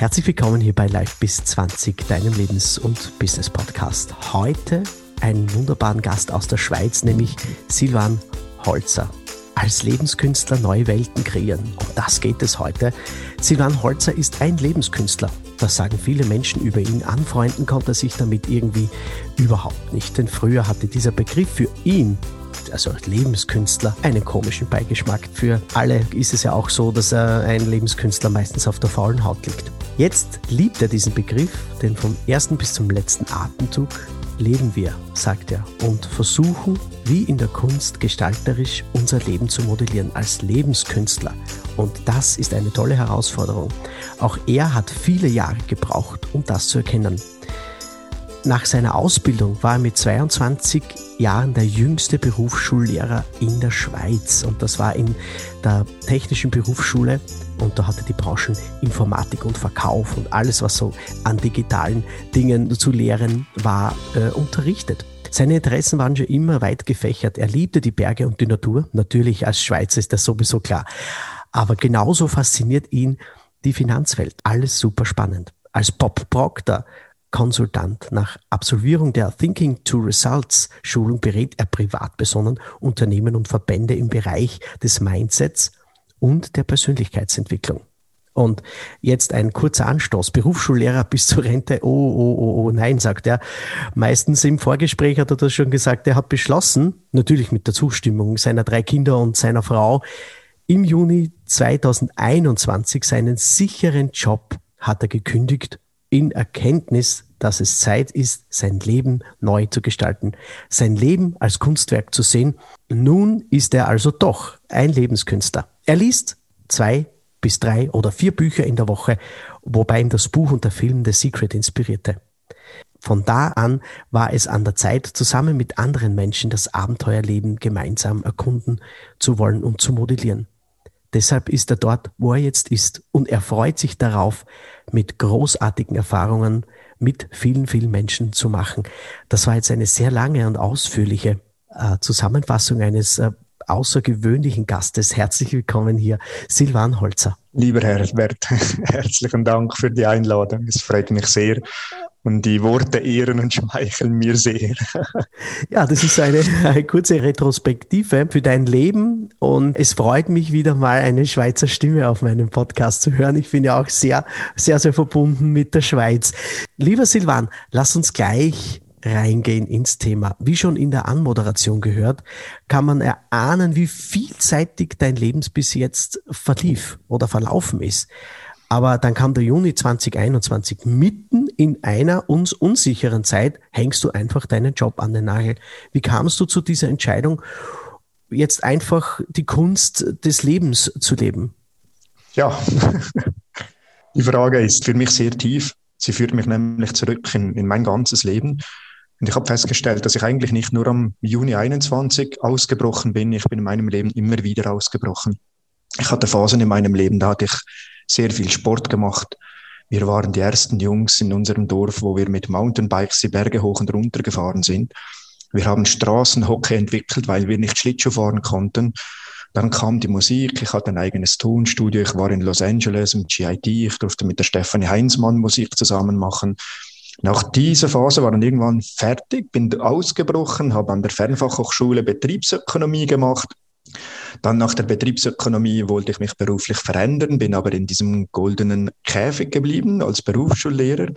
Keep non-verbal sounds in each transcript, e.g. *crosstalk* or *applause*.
Herzlich willkommen hier bei Live bis 20, deinem Lebens- und Business-Podcast. Heute einen wunderbaren Gast aus der Schweiz, nämlich Silvan Holzer. Als Lebenskünstler neue Welten kreieren. Und das geht es heute. Silvan Holzer ist ein Lebenskünstler. Das sagen viele Menschen über ihn. Anfreunden konnte er sich damit irgendwie überhaupt nicht. Denn früher hatte dieser Begriff für ihn also Lebenskünstler, einen komischen Beigeschmack. Für alle ist es ja auch so, dass ein Lebenskünstler meistens auf der faulen Haut liegt. Jetzt liebt er diesen Begriff, denn vom ersten bis zum letzten Atemzug leben wir, sagt er, und versuchen, wie in der Kunst gestalterisch unser Leben zu modellieren als Lebenskünstler. Und das ist eine tolle Herausforderung. Auch er hat viele Jahre gebraucht, um das zu erkennen. Nach seiner Ausbildung war er mit 22 Jahren der jüngste Berufsschullehrer in der Schweiz. Und das war in der Technischen Berufsschule. Und da hatte die Branchen Informatik und Verkauf und alles, was so an digitalen Dingen zu lehren war, äh, unterrichtet. Seine Interessen waren schon immer weit gefächert. Er liebte die Berge und die Natur. Natürlich als Schweizer ist das sowieso klar. Aber genauso fasziniert ihn die Finanzwelt. Alles super spannend. Als Bob Proctor Konsultant. Nach Absolvierung der Thinking to Results Schulung berät er Privatpersonen, Unternehmen und Verbände im Bereich des Mindsets und der Persönlichkeitsentwicklung. Und jetzt ein kurzer Anstoß. Berufsschullehrer bis zur Rente. Oh, oh, oh, oh, nein, sagt er. Meistens im Vorgespräch hat er das schon gesagt. Er hat beschlossen, natürlich mit der Zustimmung seiner drei Kinder und seiner Frau, im Juni 2021 seinen sicheren Job hat er gekündigt in Erkenntnis, dass es Zeit ist, sein Leben neu zu gestalten, sein Leben als Kunstwerk zu sehen. Nun ist er also doch ein Lebenskünstler. Er liest zwei bis drei oder vier Bücher in der Woche, wobei ihm das Buch und der Film The Secret inspirierte. Von da an war es an der Zeit, zusammen mit anderen Menschen das Abenteuerleben gemeinsam erkunden zu wollen und zu modellieren. Deshalb ist er dort, wo er jetzt ist. Und er freut sich darauf, mit großartigen Erfahrungen mit vielen, vielen Menschen zu machen. Das war jetzt eine sehr lange und ausführliche äh, Zusammenfassung eines äh, außergewöhnlichen Gastes. Herzlich willkommen hier, Silvan Holzer. Lieber Herr Herbert, *laughs* herzlichen Dank für die Einladung. Es freut mich sehr und die Worte ehren und schmeicheln mir sehr. *laughs* ja, das ist eine, eine, kurze Retrospektive für dein Leben und es freut mich wieder mal eine Schweizer Stimme auf meinem Podcast zu hören. Ich bin ja auch sehr, sehr, sehr verbunden mit der Schweiz. Lieber Silvan, lass uns gleich reingehen ins Thema. Wie schon in der Anmoderation gehört, kann man erahnen, wie vielseitig dein Leben bis jetzt verlief oder verlaufen ist. Aber dann kam der Juni 2021. Mitten in einer uns unsicheren Zeit hängst du einfach deinen Job an den Nagel. Wie kamst du zu dieser Entscheidung, jetzt einfach die Kunst des Lebens zu leben? Ja, *laughs* die Frage ist für mich sehr tief. Sie führt mich nämlich zurück in, in mein ganzes Leben. Und ich habe festgestellt, dass ich eigentlich nicht nur am Juni 21 ausgebrochen bin, ich bin in meinem Leben immer wieder ausgebrochen. Ich hatte Phasen in meinem Leben, da hatte ich sehr viel Sport gemacht. Wir waren die ersten Jungs in unserem Dorf, wo wir mit Mountainbikes die Berge hoch und runter gefahren sind. Wir haben Straßenhockey entwickelt, weil wir nicht Schlittschuh fahren konnten. Dann kam die Musik, ich hatte ein eigenes Tonstudio, ich war in Los Angeles im GIT, ich durfte mit der Stefanie Heinzmann Musik zusammen machen. Nach dieser Phase war dann irgendwann fertig, bin ausgebrochen, habe an der Fernfachhochschule Betriebsökonomie gemacht dann nach der Betriebsökonomie wollte ich mich beruflich verändern, bin aber in diesem goldenen Käfig geblieben als Berufsschullehrer.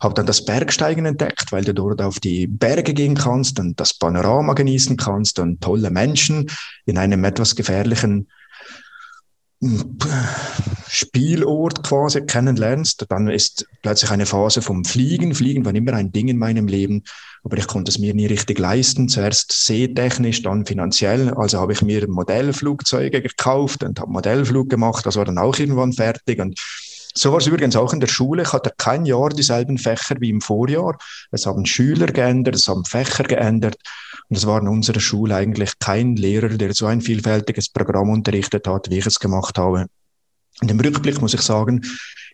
Habe dann das Bergsteigen entdeckt, weil du dort auf die Berge gehen kannst und das Panorama genießen kannst und tolle Menschen in einem etwas gefährlichen Spielort quasi kennenlernst, dann ist plötzlich eine Phase vom Fliegen. Fliegen war immer ein Ding in meinem Leben, aber ich konnte es mir nie richtig leisten. Zuerst sehtechnisch, dann finanziell. Also habe ich mir Modellflugzeuge gekauft und habe Modellflug gemacht. Das war dann auch irgendwann fertig und so war es übrigens auch in der Schule. Ich hatte kein Jahr dieselben Fächer wie im Vorjahr. Es haben Schüler geändert, es haben Fächer geändert. Und es war in unserer Schule eigentlich kein Lehrer, der so ein vielfältiges Programm unterrichtet hat, wie ich es gemacht habe. Und im Rückblick muss ich sagen,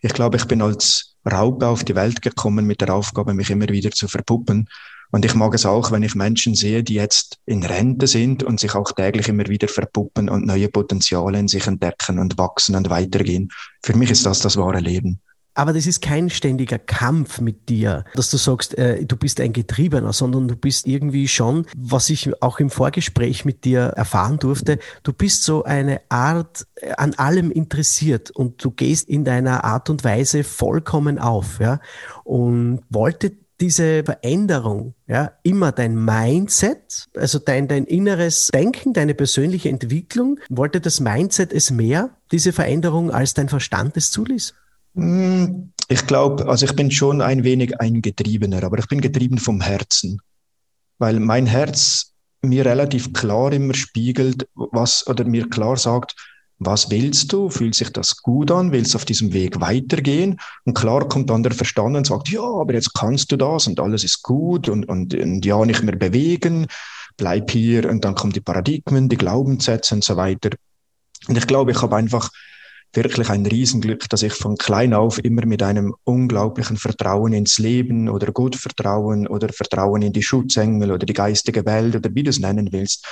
ich glaube, ich bin als Raupe auf die Welt gekommen mit der Aufgabe, mich immer wieder zu verpuppen. Und ich mag es auch, wenn ich Menschen sehe, die jetzt in Rente sind und sich auch täglich immer wieder verpuppen und neue Potenziale in sich entdecken und wachsen und weitergehen. Für mich ist das das wahre Leben. aber das ist kein ständiger Kampf mit dir, dass du sagst, äh, du bist ein Getriebener, sondern du bist irgendwie schon, was ich auch im Vorgespräch mit dir erfahren durfte, du bist so eine Art äh, an allem interessiert und du gehst in deiner Art und Weise vollkommen auf, ja. Und wollte diese Veränderung, ja, immer dein Mindset, also dein, dein inneres Denken, deine persönliche Entwicklung, wollte das Mindset es mehr, diese Veränderung, als dein Verstand es zuließ? Hm, ich glaube, also ich bin schon ein wenig ein Getriebener, aber ich bin getrieben vom Herzen, weil mein Herz mir relativ klar immer spiegelt, was oder mir klar sagt, was willst du? Fühlt sich das gut an? Willst du auf diesem Weg weitergehen? Und klar kommt dann der Verstand und sagt, ja, aber jetzt kannst du das und alles ist gut und, und, und ja, nicht mehr bewegen, bleib hier und dann kommen die Paradigmen, die Glaubenssätze und so weiter. Und ich glaube, ich habe einfach wirklich ein Riesenglück, dass ich von klein auf immer mit einem unglaublichen Vertrauen ins Leben oder Gottvertrauen oder Vertrauen in die Schutzengel oder die geistige Welt oder wie du es nennen willst,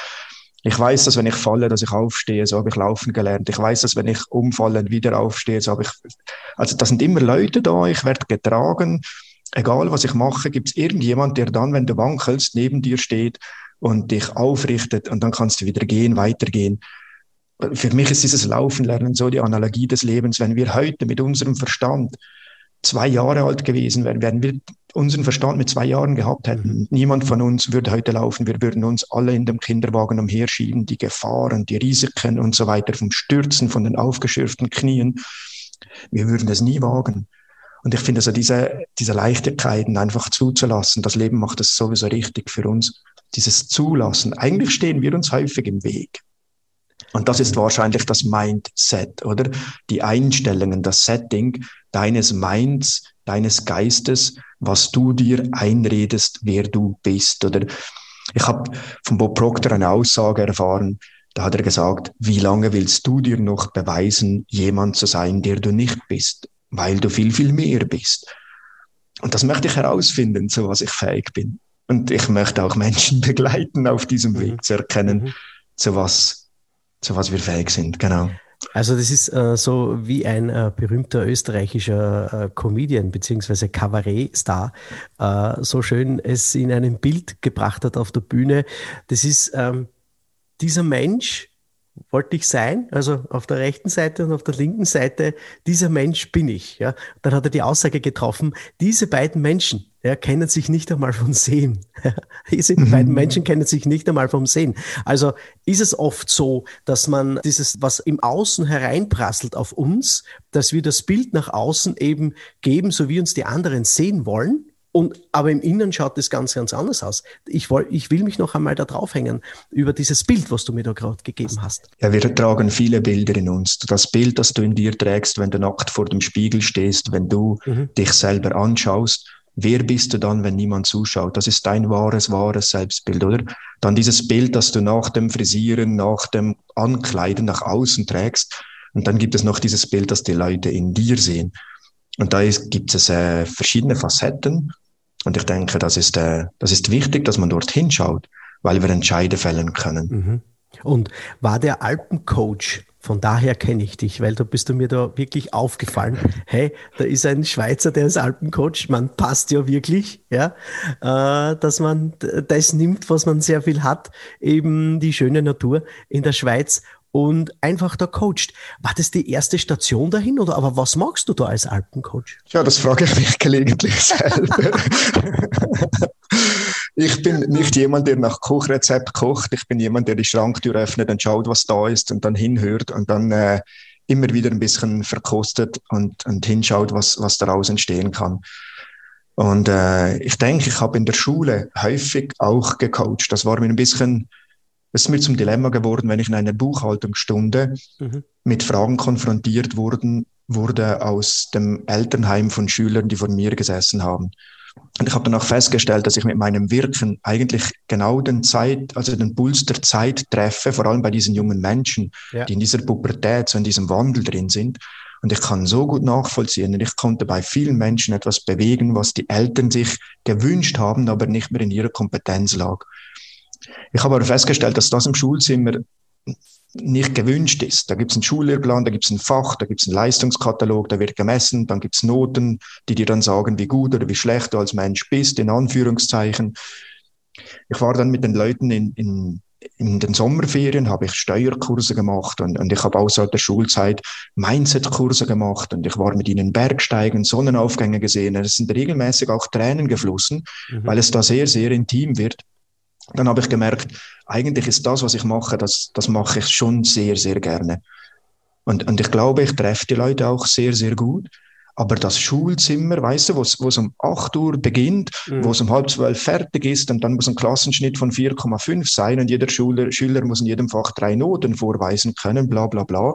ich weiß, dass wenn ich falle, dass ich aufstehe, so habe ich laufen gelernt. Ich weiß, dass wenn ich umfalle und wieder aufstehe, so habe ich, also da sind immer Leute da, ich werde getragen. Egal was ich mache, gibt es irgendjemand, der dann, wenn du wankelst, neben dir steht und dich aufrichtet und dann kannst du wieder gehen, weitergehen. Für mich ist dieses Laufen lernen so die Analogie des Lebens. Wenn wir heute mit unserem Verstand zwei Jahre alt gewesen wären, wenn wir unseren Verstand mit zwei Jahren gehabt hätten, mhm. niemand von uns würde heute laufen. Wir würden uns alle in dem Kinderwagen umherschieben, die Gefahren, die Risiken und so weiter, vom Stürzen, von den aufgeschürften Knien. Wir würden es nie wagen. Und ich finde also diese, diese Leichtigkeiten einfach zuzulassen, das Leben macht es sowieso richtig für uns, dieses Zulassen. Eigentlich stehen wir uns häufig im Weg. Und das ist wahrscheinlich das Mindset, oder? Die Einstellungen, das Setting deines Minds, deines Geistes, was du dir einredest, wer du bist. Oder ich habe von Bob Proctor eine Aussage erfahren, da hat er gesagt, wie lange willst du dir noch beweisen, jemand zu sein, der du nicht bist, weil du viel, viel mehr bist. Und das möchte ich herausfinden, zu was ich fähig bin. Und ich möchte auch Menschen *laughs* begleiten auf diesem Weg mhm. zu erkennen, mhm. zu was zu was wir fähig sind, genau. Also das ist äh, so wie ein äh, berühmter österreichischer äh, Comedian bzw. Kabarett-Star äh, so schön es in einem Bild gebracht hat auf der Bühne. Das ist ähm, dieser Mensch, wollte ich sein, also auf der rechten Seite und auf der linken Seite, dieser Mensch bin ich. Ja. Dann hat er die Aussage getroffen, diese beiden Menschen ja, kennen sich nicht einmal vom Sehen. *laughs* diese mhm. beiden Menschen kennen sich nicht einmal vom Sehen. Also ist es oft so, dass man dieses, was im Außen hereinprasselt auf uns, dass wir das Bild nach außen eben geben, so wie uns die anderen sehen wollen und, aber im Inneren schaut es ganz, ganz anders aus. Ich, woll, ich will mich noch einmal da draufhängen über dieses Bild, was du mir da gerade gegeben hast. Ja, wir tragen viele Bilder in uns. Das Bild, das du in dir trägst, wenn du nackt vor dem Spiegel stehst, wenn du mhm. dich selber anschaust, wer bist du dann, wenn niemand zuschaut? Das ist dein wahres, wahres Selbstbild, oder? Dann dieses Bild, das du nach dem Frisieren, nach dem Ankleiden nach außen trägst. Und dann gibt es noch dieses Bild, das die Leute in dir sehen. Und da gibt es äh, verschiedene Facetten. Und ich denke, das ist, äh, das ist wichtig, dass man dort hinschaut, weil wir Entscheide fällen können. Mhm. Und war der Alpencoach, von daher kenne ich dich, weil da bist du mir da wirklich aufgefallen. Hey, da ist ein Schweizer, der ist Alpencoach, man passt ja wirklich, ja, äh, dass man das nimmt, was man sehr viel hat, eben die schöne Natur in der Schweiz und einfach da coacht. War das die erste Station dahin oder aber was magst du da als Alpencoach? Ja, das frage ich mich gelegentlich selber. ich bin nicht jemand, der nach Kochrezept kocht. Ich bin jemand, der die Schranktür öffnet und schaut, was da ist und dann hinhört und dann äh, immer wieder ein bisschen verkostet und, und hinschaut, was, was daraus entstehen kann. Und äh, ich denke, ich habe in der Schule häufig auch gecoacht. Das war mir ein bisschen es ist mir zum Dilemma geworden, wenn ich in einer Buchhaltungsstunde mhm. mit Fragen konfrontiert wurden, wurde aus dem Elternheim von Schülern, die vor mir gesessen haben. Und ich habe dann auch festgestellt, dass ich mit meinem Wirken eigentlich genau den Zeit, also den Puls der Zeit treffe, vor allem bei diesen jungen Menschen, ja. die in dieser Pubertät, so in diesem Wandel drin sind. Und ich kann so gut nachvollziehen. Und ich konnte bei vielen Menschen etwas bewegen, was die Eltern sich gewünscht haben, aber nicht mehr in ihrer Kompetenz lag. Ich habe aber festgestellt, dass das im Schulzimmer nicht gewünscht ist. Da gibt es einen Schullehrplan, da gibt es ein Fach, da gibt es einen Leistungskatalog, da wird gemessen, dann gibt es Noten, die dir dann sagen, wie gut oder wie schlecht du als Mensch bist, in Anführungszeichen. Ich war dann mit den Leuten in, in, in den Sommerferien, habe ich Steuerkurse gemacht und, und ich habe seit der Schulzeit Mindset-Kurse gemacht und ich war mit ihnen Bergsteigen, Sonnenaufgänge gesehen. Es sind regelmäßig auch Tränen geflossen, mhm. weil es da sehr, sehr intim wird dann habe ich gemerkt, eigentlich ist das, was ich mache, das, das mache ich schon sehr, sehr gerne. Und, und ich glaube, ich treffe die Leute auch sehr, sehr gut. Aber das Schulzimmer, weißt du, wo es um 8 Uhr beginnt, mhm. wo es um halb zwölf fertig ist und dann muss ein Klassenschnitt von 4,5 sein und jeder Schüler, Schüler muss in jedem Fach drei Noten vorweisen können, bla bla bla.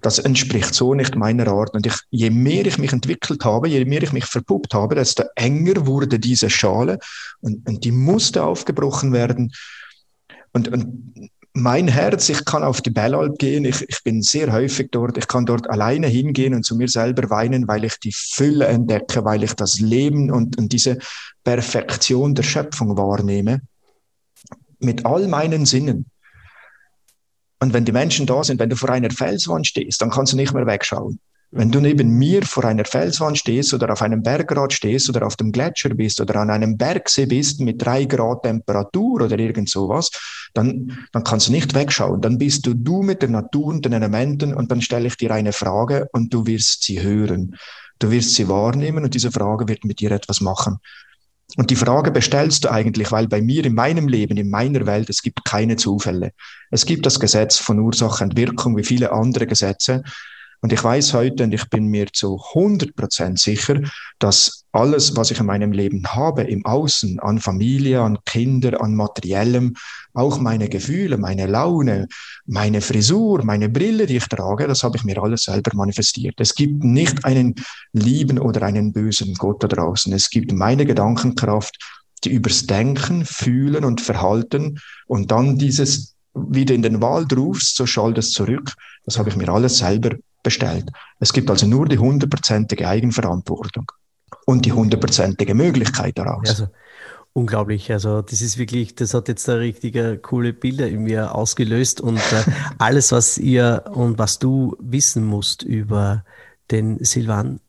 Das entspricht so nicht meiner Art. Und ich, je mehr ich mich entwickelt habe, je mehr ich mich verpuppt habe, desto enger wurde diese Schale und, und die musste aufgebrochen werden. Und, und mein Herz, ich kann auf die Bellalp gehen, ich, ich bin sehr häufig dort, ich kann dort alleine hingehen und zu mir selber weinen, weil ich die Fülle entdecke, weil ich das Leben und, und diese Perfektion der Schöpfung wahrnehme. Mit all meinen Sinnen. Und wenn die Menschen da sind, wenn du vor einer Felswand stehst, dann kannst du nicht mehr wegschauen. Wenn du neben mir vor einer Felswand stehst oder auf einem Bergrad stehst oder auf dem Gletscher bist oder an einem Bergsee bist mit drei Grad Temperatur oder irgend sowas, dann, dann kannst du nicht wegschauen. Dann bist du du mit der Natur und den Elementen und dann stelle ich dir eine Frage und du wirst sie hören. Du wirst sie wahrnehmen und diese Frage wird mit dir etwas machen. Und die Frage bestellst du eigentlich, weil bei mir in meinem Leben, in meiner Welt, es gibt keine Zufälle. Es gibt das Gesetz von Ursache und Wirkung wie viele andere Gesetze. Und ich weiß heute und ich bin mir zu 100 Prozent sicher, dass alles, was ich in meinem Leben habe, im Außen, an Familie, an Kinder, an Materiellem, auch meine Gefühle, meine Laune, meine Frisur, meine Brille, die ich trage, das habe ich mir alles selber manifestiert. Es gibt nicht einen lieben oder einen bösen Gott da draußen. Es gibt meine Gedankenkraft, die übers Denken, Fühlen und Verhalten und dann dieses wieder in den Wald rufst, so schallt es zurück. Das habe ich mir alles selber bestellt. Es gibt also nur die hundertprozentige Eigenverantwortung und die hundertprozentige Möglichkeit daraus. Also, unglaublich. Also das ist wirklich, das hat jetzt da richtige coole Bilder in mir ausgelöst und äh, *laughs* alles, was ihr und was du wissen musst über den Silvan,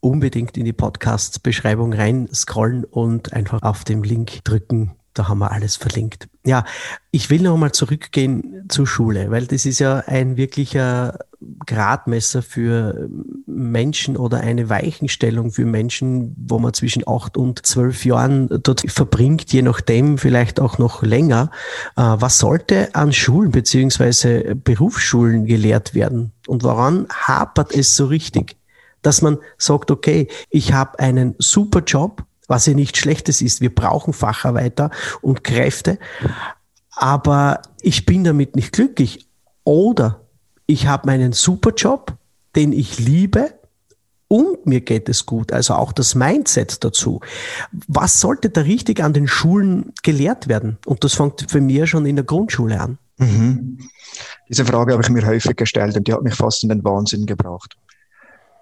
unbedingt in die Podcast-Beschreibung rein scrollen und einfach auf den Link drücken da haben wir alles verlinkt. Ja, ich will noch mal zurückgehen zur Schule, weil das ist ja ein wirklicher Gradmesser für Menschen oder eine Weichenstellung für Menschen, wo man zwischen acht und zwölf Jahren dort verbringt, je nachdem vielleicht auch noch länger. Äh, was sollte an Schulen beziehungsweise Berufsschulen gelehrt werden und woran hapert es so richtig? Dass man sagt, okay, ich habe einen super Job, was ja nicht Schlechtes ist. Wir brauchen Facharbeiter und Kräfte, aber ich bin damit nicht glücklich. Oder ich habe meinen Superjob, den ich liebe und mir geht es gut. Also auch das Mindset dazu. Was sollte da richtig an den Schulen gelehrt werden? Und das fängt für mich schon in der Grundschule an. Mhm. Diese Frage habe ich mir häufig gestellt und die hat mich fast in den Wahnsinn gebracht.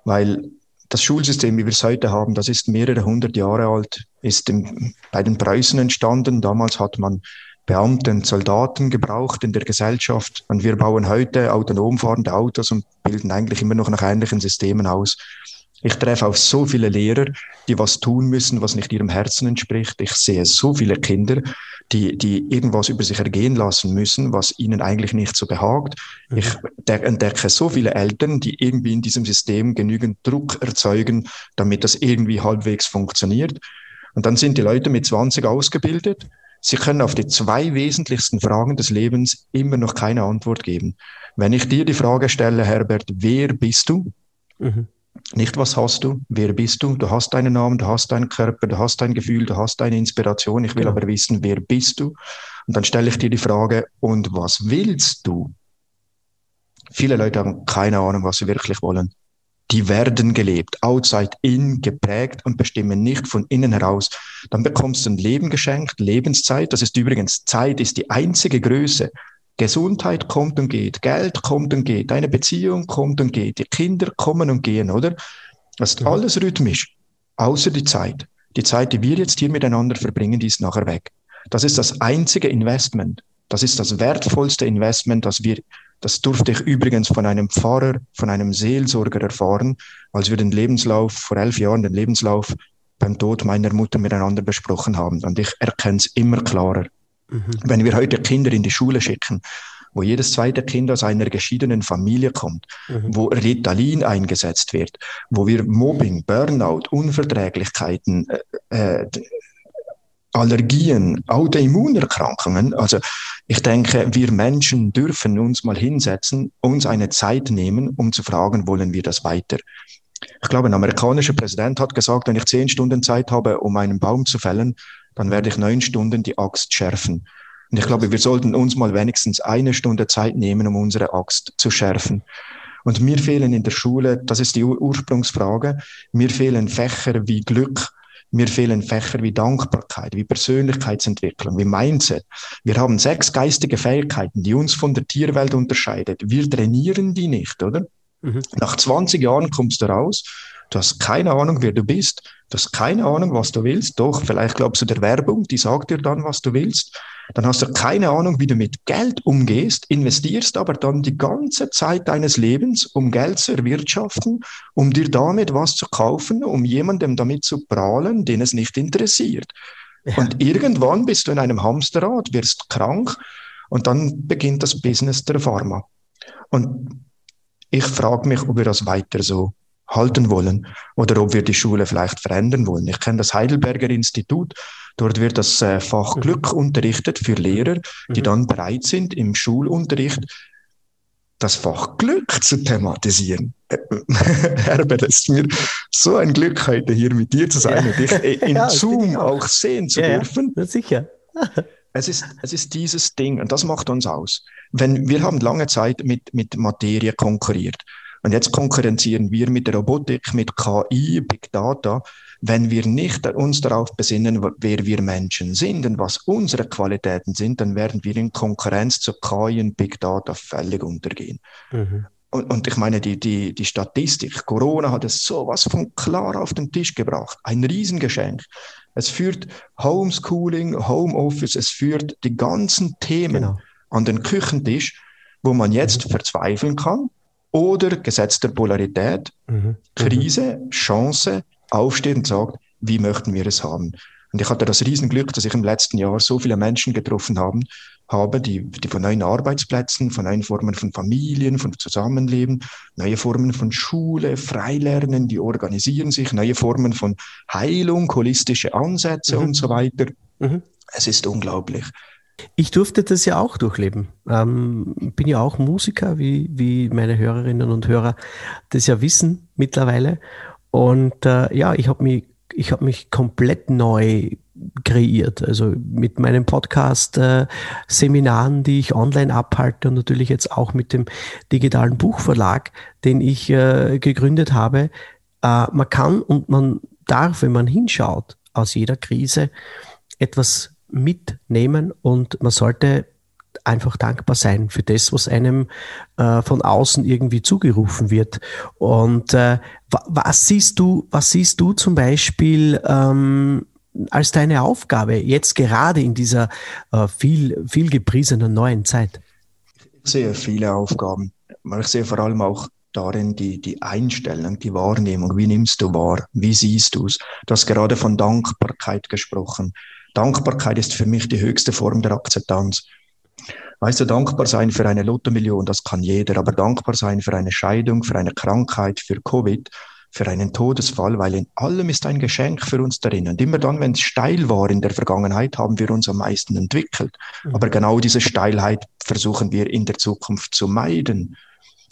Weil das Schulsystem, wie wir es heute haben, das ist mehrere hundert Jahre alt, ist im, bei den Preußen entstanden. Damals hat man Beamten, Soldaten gebraucht in der Gesellschaft. Und wir bauen heute autonom fahrende Autos und bilden eigentlich immer noch nach ähnlichen Systemen aus. Ich treffe auf so viele Lehrer, die was tun müssen, was nicht ihrem Herzen entspricht. Ich sehe so viele Kinder, die, die irgendwas über sich ergehen lassen müssen, was ihnen eigentlich nicht so behagt. Mhm. Ich entdecke so viele Eltern, die irgendwie in diesem System genügend Druck erzeugen, damit das irgendwie halbwegs funktioniert. Und dann sind die Leute mit 20 ausgebildet. Sie können auf die zwei wesentlichsten Fragen des Lebens immer noch keine Antwort geben. Wenn ich dir die Frage stelle, Herbert, wer bist du? Mhm. Nicht, was hast du, wer bist du? Du hast deinen Namen, du hast deinen Körper, du hast dein Gefühl, du hast deine Inspiration. Ich will genau. aber wissen, wer bist du? Und dann stelle ich dir die Frage, und was willst du? Viele Leute haben keine Ahnung, was sie wirklich wollen. Die werden gelebt, outside in, geprägt und bestimmen nicht von innen heraus. Dann bekommst du ein Leben geschenkt, Lebenszeit. Das ist übrigens, Zeit ist die einzige Größe, Gesundheit kommt und geht, Geld kommt und geht, deine Beziehung kommt und geht, die Kinder kommen und gehen, oder? Das ist ja. alles rhythmisch, außer die Zeit. Die Zeit, die wir jetzt hier miteinander verbringen, die ist nachher weg. Das ist das einzige Investment, Das ist das wertvollste Investment, das wir, das durfte ich übrigens von einem Pfarrer, von einem Seelsorger erfahren, als wir den Lebenslauf, vor elf Jahren den Lebenslauf beim Tod meiner Mutter miteinander besprochen haben. Und ich erkenne es immer klarer. Mhm. Wenn wir heute Kinder in die Schule schicken, wo jedes zweite Kind aus einer geschiedenen Familie kommt, mhm. wo Ritalin eingesetzt wird, wo wir Mobbing, Burnout, Unverträglichkeiten, äh, äh, Allergien, Autoimmunerkrankungen. Also ich denke, wir Menschen dürfen uns mal hinsetzen, uns eine Zeit nehmen, um zu fragen, wollen wir das weiter? Ich glaube, ein amerikanischer Präsident hat gesagt, wenn ich zehn Stunden Zeit habe, um einen Baum zu fällen, dann werde ich neun Stunden die Axt schärfen. Und ich glaube, wir sollten uns mal wenigstens eine Stunde Zeit nehmen, um unsere Axt zu schärfen. Und mir fehlen in der Schule, das ist die Ursprungsfrage, mir fehlen Fächer wie Glück, mir fehlen Fächer wie Dankbarkeit, wie Persönlichkeitsentwicklung, wie Mindset. Wir haben sechs geistige Fähigkeiten, die uns von der Tierwelt unterscheidet. Wir trainieren die nicht, oder? Mhm. Nach 20 Jahren kommst du raus Du hast keine Ahnung, wer du bist. Du hast keine Ahnung, was du willst. Doch, vielleicht glaubst du der Werbung, die sagt dir dann, was du willst. Dann hast du keine Ahnung, wie du mit Geld umgehst, investierst aber dann die ganze Zeit deines Lebens, um Geld zu erwirtschaften, um dir damit was zu kaufen, um jemandem damit zu prahlen, den es nicht interessiert. Ja. Und irgendwann bist du in einem Hamsterrad, wirst krank und dann beginnt das Business der Pharma. Und ich frage mich, ob wir das weiter so halten wollen oder ob wir die Schule vielleicht verändern wollen. Ich kenne das Heidelberger Institut. Dort wird das äh, Fach mhm. Glück unterrichtet für Lehrer, die mhm. dann bereit sind, im Schulunterricht das Fach Glück zu thematisieren. Äh, *laughs* Herbert, es ist mir so ein Glück, heute hier mit dir zu sein ja. und dich äh, *laughs* in ja, Zoom auch. auch. sehen zu ja, dürfen. Ja, sicher. *laughs* es ist, es ist dieses Ding und das macht uns aus. Wenn, wir haben lange Zeit mit, mit Materie konkurriert. Und jetzt konkurrenzieren wir mit der Robotik, mit KI, Big Data, wenn wir nicht uns darauf besinnen, wer wir Menschen sind und was unsere Qualitäten sind, dann werden wir in Konkurrenz zu KI und Big Data völlig untergehen. Mhm. Und, und, ich meine, die, die, die Statistik, Corona hat es sowas von klar auf den Tisch gebracht. Ein Riesengeschenk. Es führt Homeschooling, Homeoffice, es führt die ganzen Themen genau. an den Küchentisch, wo man jetzt verzweifeln kann, oder Gesetz der Polarität, mhm. Krise, Chance, aufstehen und sagt, wie möchten wir es haben? Und ich hatte das Riesenglück, dass ich im letzten Jahr so viele Menschen getroffen haben, habe, die, die von neuen Arbeitsplätzen, von neuen Formen von Familien, von Zusammenleben, neue Formen von Schule, Freilernen, die organisieren sich, neue Formen von Heilung, holistische Ansätze mhm. und so weiter. Mhm. Es ist unglaublich. Ich durfte das ja auch durchleben. Ähm, bin ja auch Musiker, wie, wie meine Hörerinnen und Hörer das ja wissen mittlerweile. Und äh, ja, ich habe mich, ich hab mich komplett neu kreiert. Also mit meinem Podcast, äh, Seminaren, die ich online abhalte und natürlich jetzt auch mit dem digitalen Buchverlag, den ich äh, gegründet habe. Äh, man kann und man darf, wenn man hinschaut, aus jeder Krise etwas mitnehmen und man sollte einfach dankbar sein für das, was einem äh, von außen irgendwie zugerufen wird. Und äh, was siehst du, was siehst du zum Beispiel ähm, als deine Aufgabe jetzt gerade in dieser äh, viel, viel gepriesenen neuen Zeit? Ich sehe viele Aufgaben. Ich sehe vor allem auch darin die, die Einstellung, die Wahrnehmung. Wie nimmst du wahr? Wie siehst du es? Du hast gerade von Dankbarkeit gesprochen. Dankbarkeit ist für mich die höchste Form der Akzeptanz. Weißt du, dankbar sein für eine Lottomillion, das kann jeder, aber dankbar sein für eine Scheidung, für eine Krankheit, für Covid, für einen Todesfall, weil in allem ist ein Geschenk für uns darin. Und immer dann, wenn es steil war in der Vergangenheit, haben wir uns am meisten entwickelt. Mhm. Aber genau diese Steilheit versuchen wir in der Zukunft zu meiden.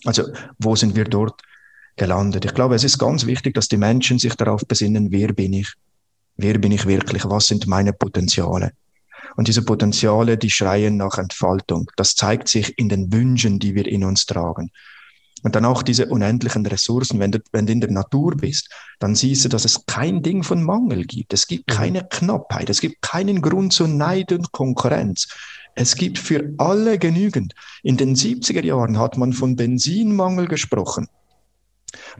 Also, wo sind wir dort gelandet? Ich glaube, es ist ganz wichtig, dass die Menschen sich darauf besinnen, wer bin ich? Wer bin ich wirklich? Was sind meine Potenziale? Und diese Potenziale, die schreien nach Entfaltung. Das zeigt sich in den Wünschen, die wir in uns tragen. Und dann auch diese unendlichen Ressourcen. Wenn du, wenn du in der Natur bist, dann siehst du, dass es kein Ding von Mangel gibt. Es gibt mhm. keine Knappheit. Es gibt keinen Grund zu Neid und Konkurrenz. Es gibt für alle genügend. In den 70er Jahren hat man von Benzinmangel gesprochen.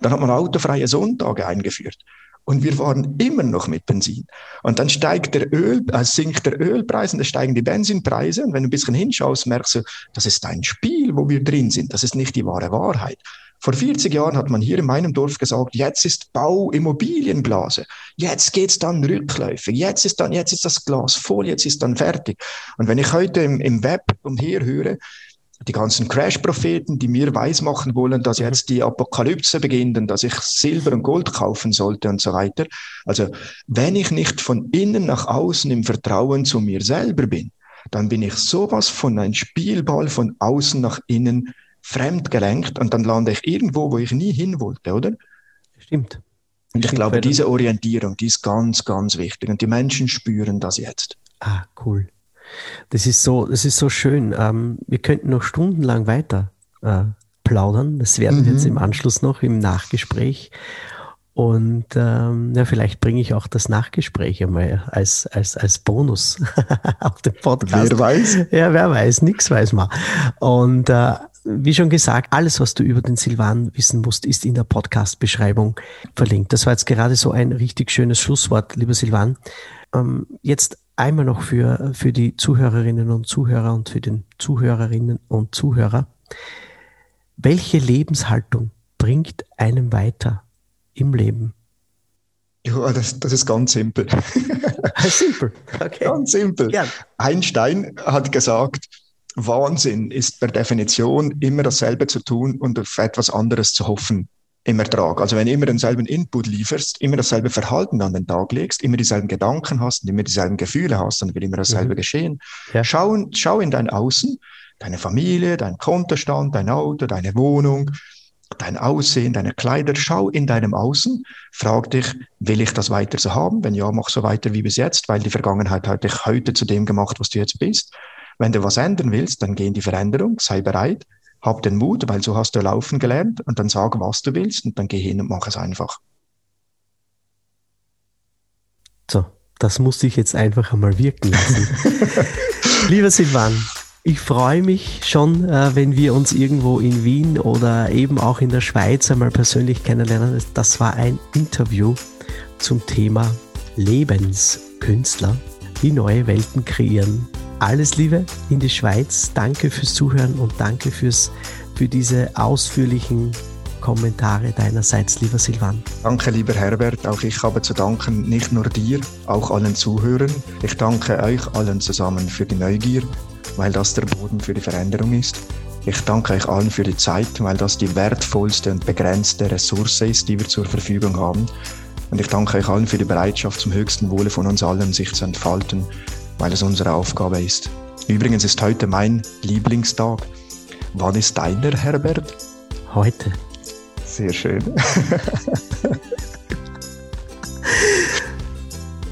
Dann hat man autofreie Sonntage eingeführt. Und wir fahren immer noch mit Benzin. Und dann steigt der Öl, äh, sinkt der Ölpreis und dann steigen die Benzinpreise. Und wenn du ein bisschen hinschaust, merkst du, das ist ein Spiel, wo wir drin sind. Das ist nicht die wahre Wahrheit. Vor 40 Jahren hat man hier in meinem Dorf gesagt, jetzt ist Bau Immobilienblase. Jetzt geht's dann rückläufig. Jetzt ist dann, jetzt ist das Glas voll. Jetzt ist dann fertig. Und wenn ich heute im, im Web umherhöre, die ganzen Crash-Propheten, die mir weismachen wollen, dass jetzt die Apokalypse beginnt und dass ich Silber und Gold kaufen sollte und so weiter. Also, wenn ich nicht von innen nach außen im Vertrauen zu mir selber bin, dann bin ich sowas von ein Spielball von außen nach innen fremdgelenkt und dann lande ich irgendwo, wo ich nie hin wollte, oder? Stimmt. Und ich glaube, diese Orientierung, die ist ganz, ganz wichtig. Und die Menschen spüren das jetzt. Ah, cool. Das ist so, das ist so schön. Ähm, wir könnten noch stundenlang weiter äh, plaudern. Das werden wir jetzt mhm. im Anschluss noch im Nachgespräch. Und ähm, ja, vielleicht bringe ich auch das Nachgespräch einmal als, als, als Bonus *laughs* auf den Podcast. Wer weiß? Ja, wer weiß, nichts weiß man. Und äh, wie schon gesagt, alles, was du über den Silvan wissen musst, ist in der Podcast-Beschreibung verlinkt. Das war jetzt gerade so ein richtig schönes Schlusswort, lieber Silvan. Ähm, jetzt einmal noch für, für die Zuhörerinnen und Zuhörer und für den Zuhörerinnen und Zuhörer. Welche Lebenshaltung bringt einem weiter im Leben? Ja, das, das ist ganz simpel. *laughs* simpel, okay. Ganz simpel. Ja. Einstein hat gesagt, Wahnsinn ist per Definition immer dasselbe zu tun und auf etwas anderes zu hoffen im Ertrag. Also wenn du immer denselben Input lieferst, immer dasselbe Verhalten an den Tag legst, immer dieselben Gedanken hast und immer dieselben Gefühle hast, dann wird immer dasselbe mhm. geschehen. Ja. Schau, schau in dein Außen, deine Familie, dein Kontostand, dein Auto, deine Wohnung, dein Aussehen, deine Kleider. Schau in deinem Außen, frag dich, will ich das weiter so haben? Wenn ja, mach so weiter wie bis jetzt, weil die Vergangenheit hat dich heute zu dem gemacht, was du jetzt bist. Wenn du was ändern willst, dann geh in die Veränderung, sei bereit, hab den Mut, weil so hast du laufen gelernt und dann sag, was du willst und dann geh hin und mach es einfach. So, das muss ich jetzt einfach einmal wirken lassen. *laughs* Lieber Silvan, ich freue mich schon, äh, wenn wir uns irgendwo in Wien oder eben auch in der Schweiz einmal persönlich kennenlernen. Das war ein Interview zum Thema Lebenskünstler, die neue Welten kreieren. Alles Liebe in die Schweiz. Danke fürs Zuhören und danke fürs, für diese ausführlichen Kommentare deinerseits, lieber Silvan. Danke, lieber Herbert. Auch ich habe zu danken, nicht nur dir, auch allen Zuhörern. Ich danke euch allen zusammen für die Neugier, weil das der Boden für die Veränderung ist. Ich danke euch allen für die Zeit, weil das die wertvollste und begrenzte Ressource ist, die wir zur Verfügung haben. Und ich danke euch allen für die Bereitschaft zum höchsten Wohle von uns allen, sich zu entfalten weil es unsere Aufgabe ist. Übrigens ist heute mein Lieblingstag. Wann ist deiner, Herbert? Heute. Sehr schön. *laughs*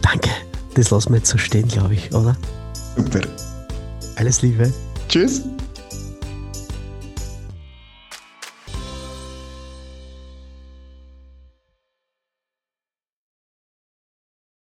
Danke. Das lassen wir jetzt so stehen, glaube ich, oder? Super. Alles Liebe. Tschüss.